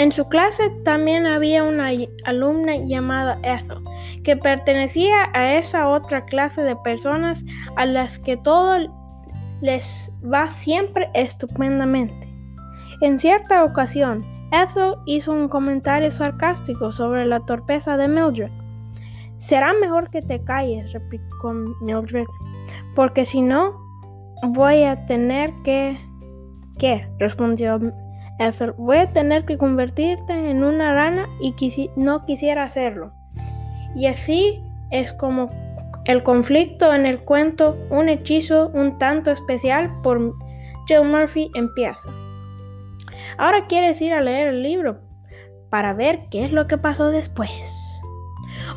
En su clase también había una alumna llamada Ethel, que pertenecía a esa otra clase de personas a las que todo les va siempre estupendamente. En cierta ocasión, Ethel hizo un comentario sarcástico sobre la torpeza de Mildred. Será mejor que te calles, replicó Mildred, porque si no, voy a tener que... ¿Qué? respondió Ethel. Voy a tener que convertirte en una rana y no quisiera hacerlo. Y así es como el conflicto en el cuento Un hechizo un tanto especial por Jill Murphy empieza. Ahora quieres ir a leer el libro para ver qué es lo que pasó después.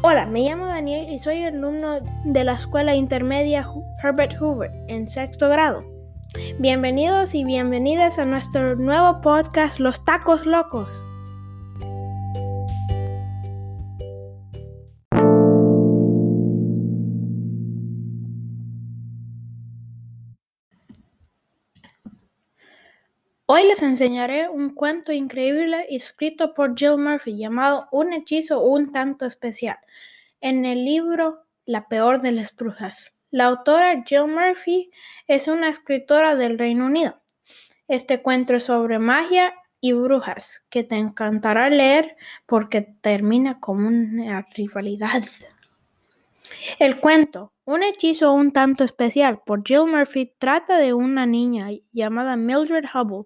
Hola, me llamo Daniel y soy alumno de la escuela intermedia Herbert Hoover en sexto grado. Bienvenidos y bienvenidas a nuestro nuevo podcast Los Tacos Locos. Hoy les enseñaré un cuento increíble escrito por Jill Murphy llamado Un hechizo un tanto especial en el libro La peor de las brujas. La autora Jill Murphy es una escritora del Reino Unido. Este cuento es sobre magia y brujas que te encantará leer porque termina como una rivalidad. El cuento un hechizo un tanto especial por Jill Murphy trata de una niña llamada Mildred Hubble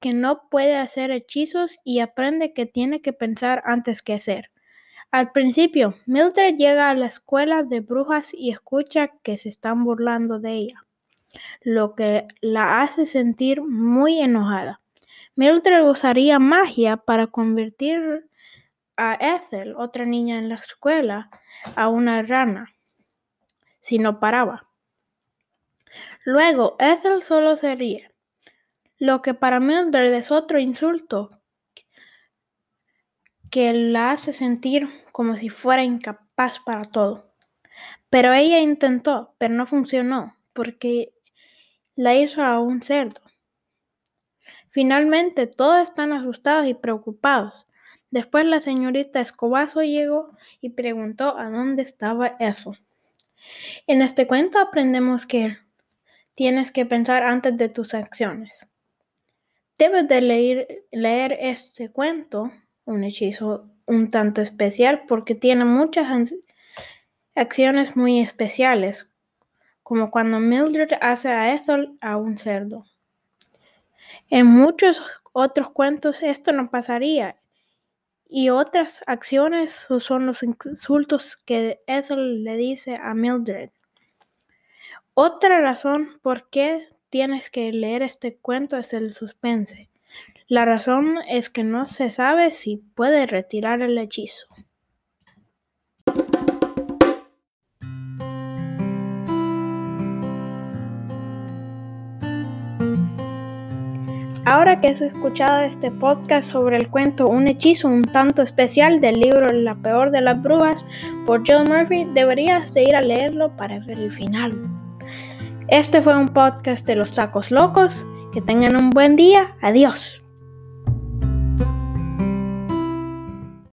que no puede hacer hechizos y aprende que tiene que pensar antes que hacer. Al principio, Mildred llega a la escuela de brujas y escucha que se están burlando de ella, lo que la hace sentir muy enojada. Mildred usaría magia para convertir a Ethel, otra niña en la escuela, a una rana si no paraba. Luego, Ethel solo se ríe, lo que para Mildred es otro insulto que la hace sentir como si fuera incapaz para todo. Pero ella intentó, pero no funcionó, porque la hizo a un cerdo. Finalmente, todos están asustados y preocupados. Después la señorita Escobazo llegó y preguntó a dónde estaba eso. En este cuento aprendemos que tienes que pensar antes de tus acciones. Debes de leer, leer este cuento, un hechizo un tanto especial, porque tiene muchas acciones muy especiales, como cuando Mildred hace a Ethel a un cerdo. En muchos otros cuentos esto no pasaría y otras acciones son los insultos que Ethel le dice a Mildred. Otra razón por qué tienes que leer este cuento es el suspense. La razón es que no se sabe si puede retirar el hechizo. Ahora que has escuchado este podcast sobre el cuento Un hechizo un tanto especial del libro La peor de las brujas por Jill Murphy, deberías de ir a leerlo para ver el final. Este fue un podcast de los tacos locos. Que tengan un buen día. Adiós.